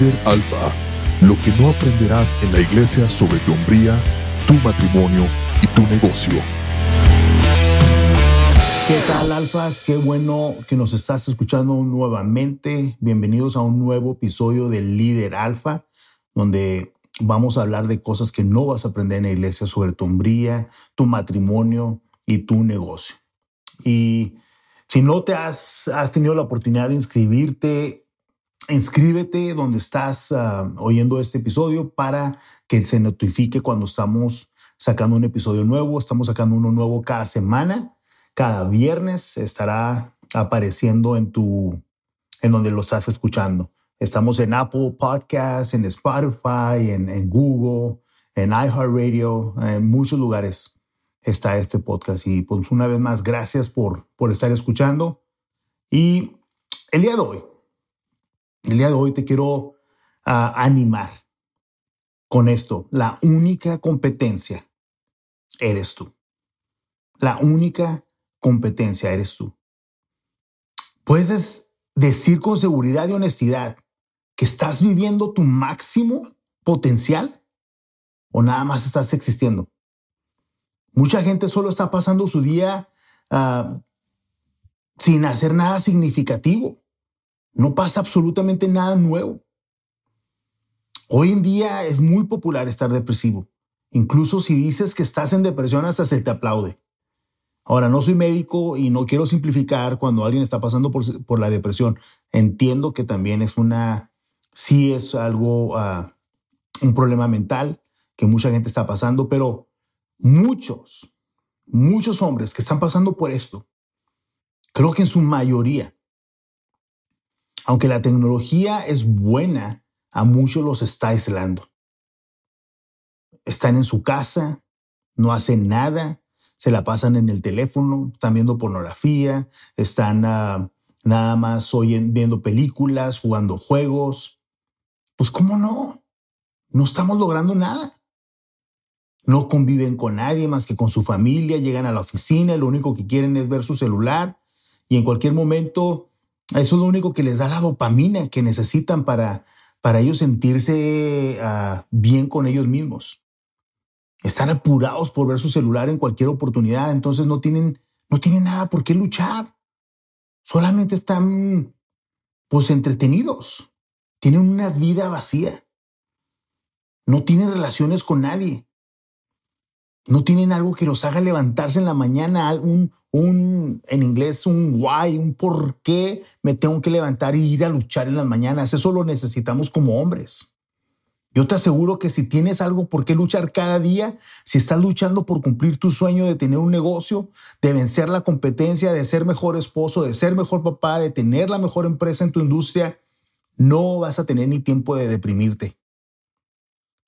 Líder Alfa, lo que no aprenderás en la iglesia sobre tu hombría, tu matrimonio y tu negocio. ¿Qué tal, Alfas? Qué bueno que nos estás escuchando nuevamente. Bienvenidos a un nuevo episodio de Líder Alfa, donde vamos a hablar de cosas que no vas a aprender en la iglesia sobre tu hombría, tu matrimonio y tu negocio. Y si no te has, has tenido la oportunidad de inscribirte, inscríbete donde estás ah, oyendo este episodio para que se notifique cuando estamos sacando un episodio nuevo. Estamos sacando uno nuevo cada semana. Cada viernes estará apareciendo en tu, en donde lo estás escuchando. Estamos en Apple Podcasts, en Spotify, en, en Google, en iHeartRadio, en muchos lugares está este podcast. Y pues una vez más, gracias por, por estar escuchando. Y el día de hoy, el día de hoy te quiero ah, animar con esto. La única competencia eres tú. La única competencia eres tú. Puedes decir con seguridad y honestidad que estás viviendo tu máximo potencial o nada más estás existiendo. Mucha gente solo está pasando su día uh, sin hacer nada significativo. No pasa absolutamente nada nuevo. Hoy en día es muy popular estar depresivo. Incluso si dices que estás en depresión, hasta se te aplaude. Ahora, no soy médico y no quiero simplificar cuando alguien está pasando por, por la depresión. Entiendo que también es una, sí es algo, uh, un problema mental que mucha gente está pasando, pero muchos, muchos hombres que están pasando por esto, creo que en su mayoría, aunque la tecnología es buena, a muchos los está aislando. Están en su casa, no hacen nada, se la pasan en el teléfono, están viendo pornografía, están uh, nada más viendo películas, jugando juegos. Pues cómo no, no estamos logrando nada no conviven con nadie más que con su familia, llegan a la oficina, lo único que quieren es ver su celular y en cualquier momento eso es lo único que les da la dopamina que necesitan para, para ellos sentirse ah, bien con ellos mismos. Están apurados por ver su celular en cualquier oportunidad, entonces no tienen, no tienen nada por qué luchar. Solamente están pues entretenidos. Tienen una vida vacía. No tienen relaciones con nadie. No tienen algo que los haga levantarse en la mañana, un, un, en inglés, un why, un por qué me tengo que levantar y ir a luchar en las mañanas. Eso lo necesitamos como hombres. Yo te aseguro que si tienes algo por qué luchar cada día, si estás luchando por cumplir tu sueño de tener un negocio, de vencer la competencia, de ser mejor esposo, de ser mejor papá, de tener la mejor empresa en tu industria, no vas a tener ni tiempo de deprimirte.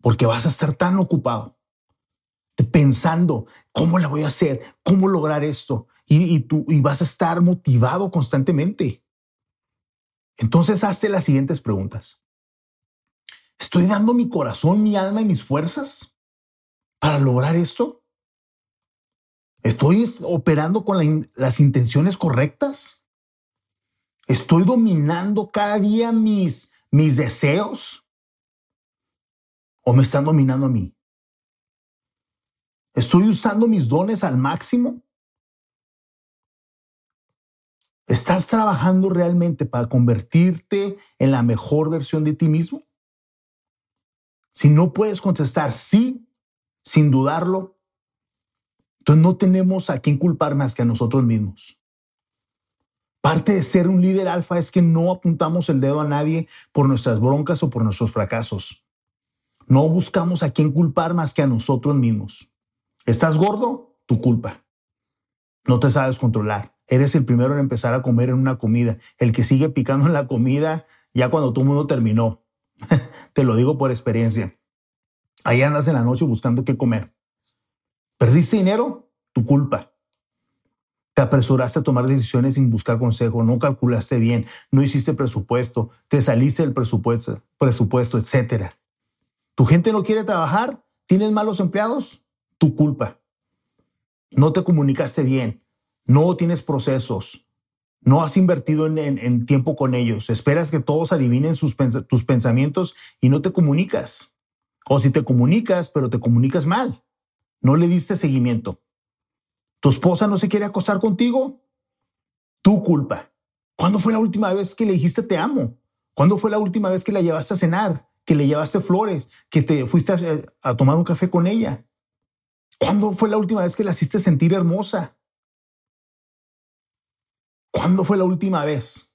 Porque vas a estar tan ocupado pensando, ¿cómo la voy a hacer? ¿Cómo lograr esto? Y, tú y vas a estar motivado constantemente. Entonces, hazte las siguientes preguntas. ¿Estoy dando mi corazón, mi alma y mis fuerzas para lograr esto? ¿Estoy operando con las intenciones correctas? ¿Estoy dominando cada día mis, mis deseos? ¿O me están dominando a mí? ¿Estoy usando mis dones al máximo? ¿Estás trabajando realmente para convertirte en la mejor versión de ti mismo? Si no puedes contestar sí, sin dudarlo, entonces no tenemos a quién culpar más que a nosotros mismos. Parte de ser un líder alfa es que no apuntamos el dedo a nadie por nuestras broncas o por nuestros fracasos. No buscamos a quién culpar más que a nosotros mismos. ¿Estás gordo? Tu culpa. No te sabes controlar. Eres el primero en empezar a comer en una comida. El que sigue picando en la comida ya cuando todo el mundo terminó. te lo digo por experiencia. Ahí andas en la noche buscando qué comer. ¿Perdiste dinero? Tu culpa. Te apresuraste a tomar decisiones sin buscar consejo, no calculaste bien, no hiciste presupuesto, te saliste del presupuesto, presupuesto, etc. ¿Tu gente no quiere trabajar? ¿Tienes malos empleados? tu culpa. No te comunicaste bien, no tienes procesos, No has invertido en, tiempo con ellos. Esperas que todos adivinen tus pensamientos y no te comunicas. O si te comunicas, pero te comunicas mal. No le diste seguimiento. ¿Tu esposa no se quiere acostar contigo? Tu culpa. ¿Cuándo fue la última vez que le dijiste te amo? ¿Cuándo fue la última vez que la llevaste a cenar? ¿Que le llevaste flores? ¿Que te fuiste a, a tomar un café con ella? ¿Cuándo fue la última vez que la hiciste sentir hermosa? ¿Cuándo fue la última vez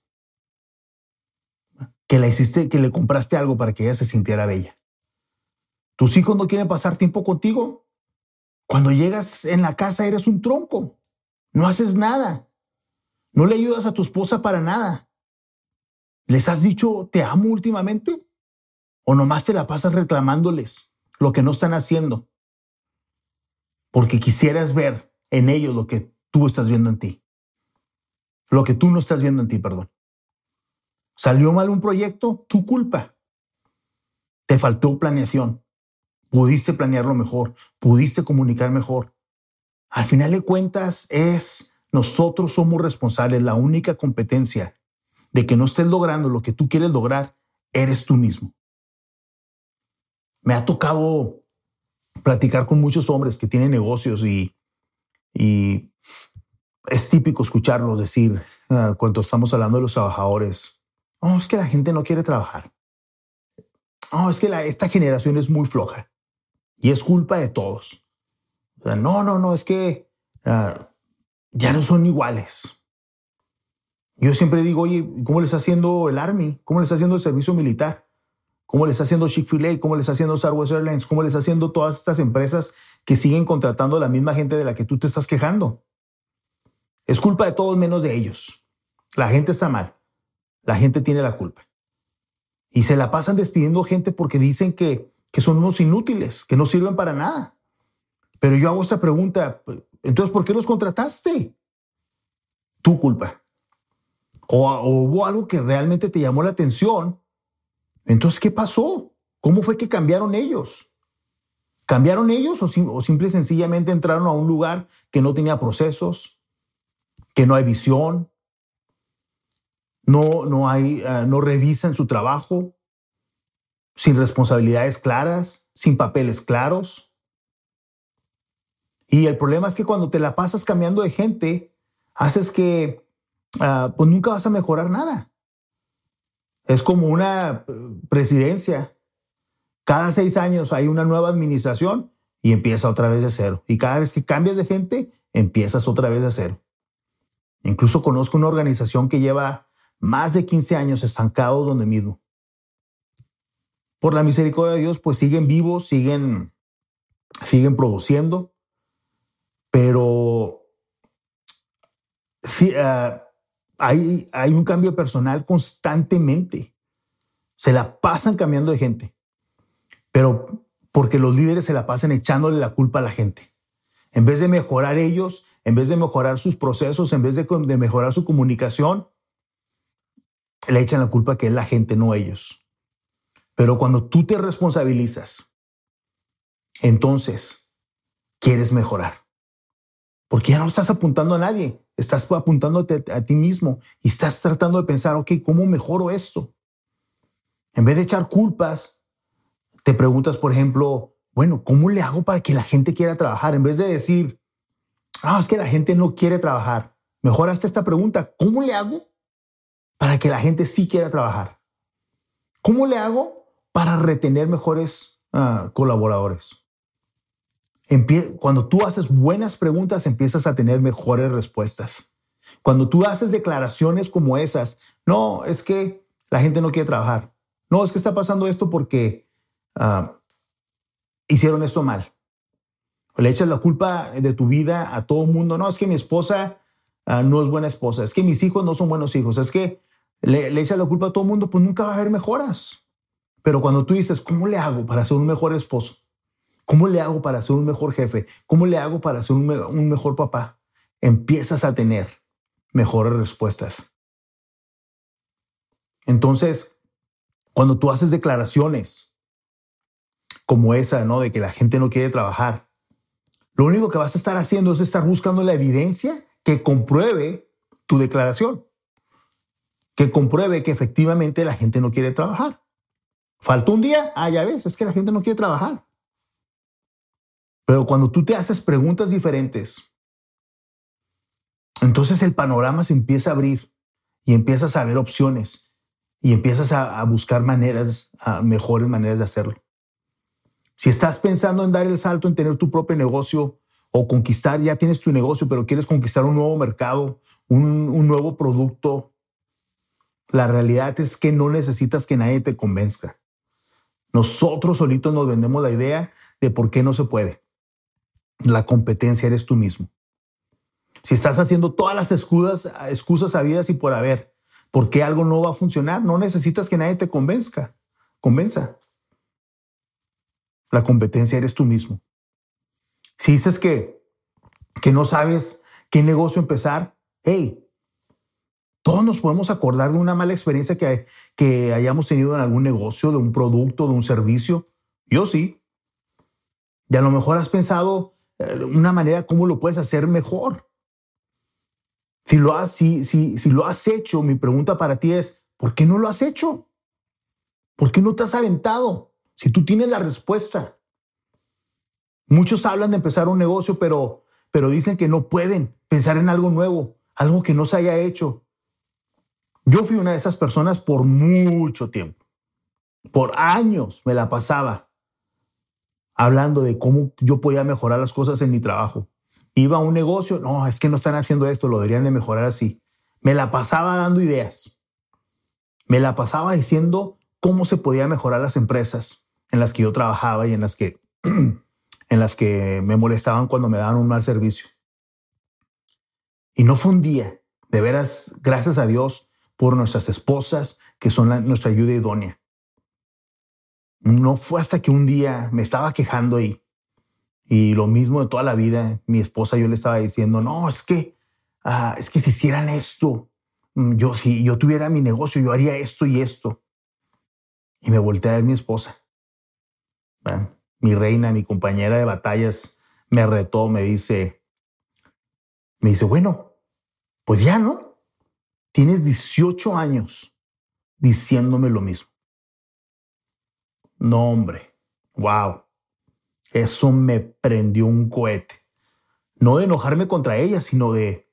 que la hiciste, que le compraste algo para que ella se sintiera bella? ¿Tus hijos no quieren pasar tiempo contigo? Cuando llegas en la casa eres un tronco. No haces nada. No le ayudas a tu esposa para nada. ¿Les has dicho te amo últimamente? ¿O nomás te la pasas reclamándoles lo que no están haciendo? Porque quisieras ver en ellos lo que tú estás viendo en ti lo que tú no estás viendo en ti, perdón. Salió mal un proyecto, tu culpa. Te faltó planeación. Pudiste planearlo mejor, pudiste comunicar mejor. Al final de cuentas es nosotros somos responsables, la única competencia de que no estés logrando lo que tú quieres lograr, eres tú mismo. Me ha tocado platicar con muchos hombres que tienen negocios y, y es típico escucharlos decir ah, cuando estamos hablando de los trabajadores, oh, es que la gente no quiere trabajar. Oh, es que esta generación es muy floja y es culpa de todos. no, no, no, es que ah, ya no son iguales. Yo siempre digo, oye, ¿cómo le está haciendo el Army? ¿Cómo le está haciendo el servicio militar? ¿Cómo le está haciendo Chick-fil-A? ¿Cómo le está haciendo Star Wars Airlines? ¿Cómo le está haciendo todas estas empresas que siguen contratando a la misma gente de la que tú te estás quejando? Es culpa de todos menos de ellos. La gente está mal. La gente tiene la culpa. Y se la pasan despidiendo gente porque dicen que, que son unos inútiles, que no sirven para nada. Pero yo hago esta pregunta, entonces, ¿por qué los contrataste? Tu culpa. O, hubo algo que realmente te llamó la atención. Entonces, ¿qué pasó? ¿Cómo fue que cambiaron ellos? ¿Cambiaron ellos o, o simple y sencillamente entraron a un lugar que no tenía procesos, que no hay visión, no, no, hay, uh, no revisan su trabajo, sin responsabilidades claras, sin papeles claros. Y el problema es que cuando te la pasas cambiando de gente, haces que uh, pues nunca vas a mejorar nada. Es como una eh, presidencia. Cada seis años hay una nueva administración y empieza otra vez de cero. Y cada vez que cambias de gente, empiezas otra vez de cero. Incluso conozco una organización que lleva más de 15 años estancados donde mismo. Por la misericordia de Dios, pues siguen vivos, siguen, siguen produciendo, pero ah, hay, hay un cambio personal constantemente. Se la pasan cambiando de gente, pero porque los líderes se la pasan echándole la culpa a la gente. En vez de mejorar ellos, en vez de mejorar sus procesos, en vez de, mejorar su comunicación, le echan la culpa que es la gente, no ellos. Pero cuando tú te responsabilizas, entonces quieres mejorar. Porque ya no estás apuntando a nadie, estás apuntándote a ti mismo y estás tratando de pensar, ok, ¿cómo mejoro esto? En vez de echar culpas, te preguntas, por ejemplo, bueno, ¿cómo le hago para que la gente quiera trabajar? En vez de decir, ah, es que la gente no quiere trabajar. Mejor hasta esta pregunta, ¿cómo le hago para que la gente sí quiera trabajar? ¿Cómo le hago para retener mejores ah, colaboradores? Cuando tú haces buenas preguntas, empiezas a tener mejores respuestas. Cuando tú haces declaraciones como esas, no, es que la gente no quiere trabajar. No, es que está pasando esto porque ah, hicieron esto mal le echas la culpa de tu vida a todo el mundo. No, es que mi esposa ah, no es buena esposa, es que mis hijos no son buenos hijos, es que le, echas la culpa a todo el mundo, pues nunca va a haber mejoras. Pero cuando tú dices, ¿cómo le hago para ser un mejor esposo? ¿Cómo le hago para ser un mejor jefe? ¿Cómo le hago para ser un mejor papá? Empiezas a tener mejores respuestas. Entonces, cuando tú haces declaraciones como esa, ¿no? De que la gente no quiere trabajar, lo único que vas a estar haciendo es estar buscando la evidencia que compruebe tu declaración. que compruebe que efectivamente la gente no quiere trabajar. Falta un día, ah, ya ves, es que la gente no quiere trabajar. Pero cuando tú te haces preguntas diferentes, entonces el panorama se empieza a abrir y empiezas a ver opciones y empiezas a, buscar maneras, mejores maneras de hacerlo. Si estás pensando en dar el salto en tener tu propio negocio o conquistar, ya tienes tu negocio, pero quieres conquistar un nuevo mercado, un nuevo producto, la realidad es que no necesitas que nadie te convenzca. Nosotros solitos nos vendemos la idea de por qué no se puede. La competencia eres tú mismo. Si estás haciendo todas las excusas, excusas habidas y por haber, por qué algo no va a funcionar, no necesitas que nadie te convenzca, convenza. La competencia eres tú mismo. Si dices que, que no sabes qué negocio empezar, hey, todos nos podemos acordar de una mala experiencia que, que hayamos tenido en algún negocio, de un producto, de un servicio. Yo sí. Y a lo mejor has pensado eh, una manera cómo lo puedes hacer mejor. Si lo, has, si, si, si lo has hecho, mi pregunta para ti es, ¿por qué no lo has hecho? ¿Por qué no te has aventado? Si tú tienes la respuesta. Muchos hablan de empezar un negocio, pero, pero dicen que no pueden pensar en algo nuevo, algo que no se haya hecho. Yo fui una de esas personas por mucho tiempo. Por años me la pasaba hablando de cómo yo podía mejorar las cosas en mi trabajo. Iba a un negocio, no, es que no están haciendo esto, lo deberían de mejorar así. Me la pasaba dando ideas. Me la pasaba diciendo cómo se podía mejorar las empresas en las que yo trabajaba y en las que, en las que me molestaban cuando me daban un mal servicio. Y no fue un día, de veras, gracias a Dios, por nuestras esposas, que son nuestra ayuda idónea. No fue hasta que un día me estaba quejando y, y lo mismo de toda la vida, mi esposa yo le estaba diciendo, no, es que, ah, es que si hicieran esto, mm, yo si yo tuviera mi negocio, yo haría esto y esto. Y me volteé a ver mi esposa. Mi reina, mi compañera de batallas, me retó, me dice, me dice, bueno, pues ya, ¿no? Tienes 18 años diciéndome lo mismo. No, hombre. Wow. Eso me prendió un cohete. No de enojarme contra ella, sino de,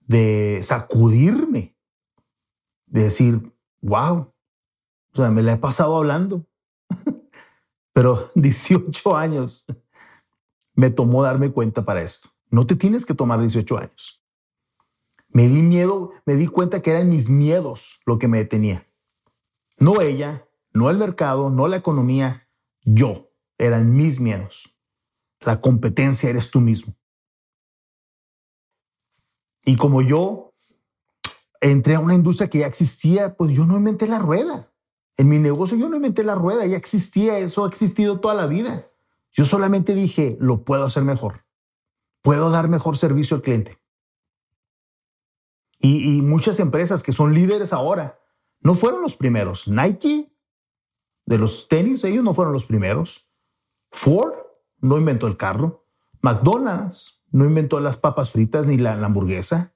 de sacudirme. De decir, wow. O sea, me la he pasado hablando. Pero 18 años me tomó darme cuenta para esto. No te tienes que tomar 18 años. Me di miedo, me di cuenta que eran mis miedos lo que me detenía. No ella, no el mercado, no la economía, yo. Eran mis miedos. La competencia eres tú mismo. Y como yo entré a una industria que ya existía, pues yo no inventé la rueda. En mi negocio yo no inventé la rueda, ya existía, eso ha existido toda la vida. Yo solamente dije, lo puedo hacer mejor. Puedo dar mejor servicio al cliente. Y, muchas empresas que son líderes ahora no fueron los primeros. Nike, de los tenis, ellos no fueron los primeros. Ford no inventó el carro. McDonald's no inventó las papas fritas ni la, hamburguesa.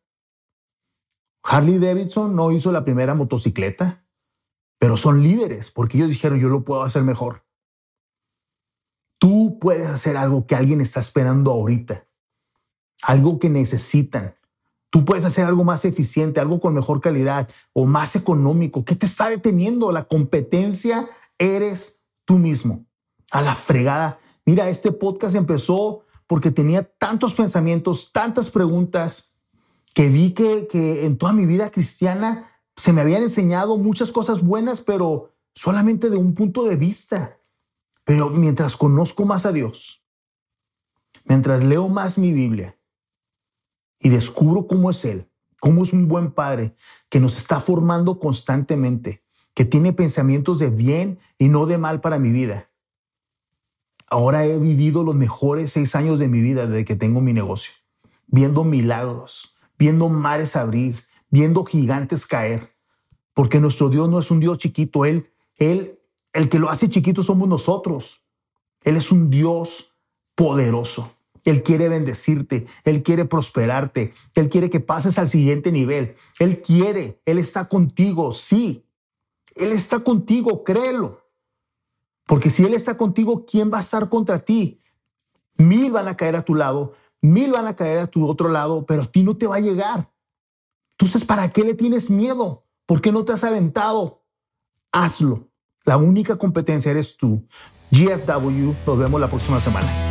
Harley Davidson no hizo la primera motocicleta, pero son líderes porque ellos dijeron yo lo puedo hacer mejor. Tú puedes hacer algo que alguien está esperando ahorita, algo que necesitan. Tú puedes hacer algo más eficiente, algo con mejor calidad o más económico. ¿Qué te está deteniendo? La competencia eres tú mismo. A la fregada. Mira, este podcast empezó porque tenía tantos pensamientos, tantas preguntas, que vi que, que en toda mi vida cristiana se me habían enseñado muchas cosas buenas, pero solamente de un punto de vista. Pero mientras conozco más a Dios, mientras leo más mi Biblia, y descubro cómo es Él, cómo es un buen padre que nos está formando constantemente, que tiene pensamientos de bien y no de mal para mi vida. Ahora he vivido los mejores seis años de mi vida desde que tengo mi negocio, viendo milagros, viendo mares abrir, viendo gigantes caer, porque nuestro Dios no es un Dios chiquito, Él, Él, el que lo hace chiquito somos nosotros. Él es un Dios poderoso. Él quiere bendecirte, Él quiere prosperarte, Él quiere que pases al siguiente nivel. Él quiere, Él está contigo, sí. Él está contigo, créelo. Porque si Él está contigo, ¿quién va a estar contra ti? Mil van a caer a tu lado, mil van a caer a tu otro lado, pero a ti no te va a llegar. Entonces, ¿para qué le tienes miedo? ¿Por qué no te has aventado? Hazlo. La única competencia eres tú. GFW, nos vemos la próxima semana.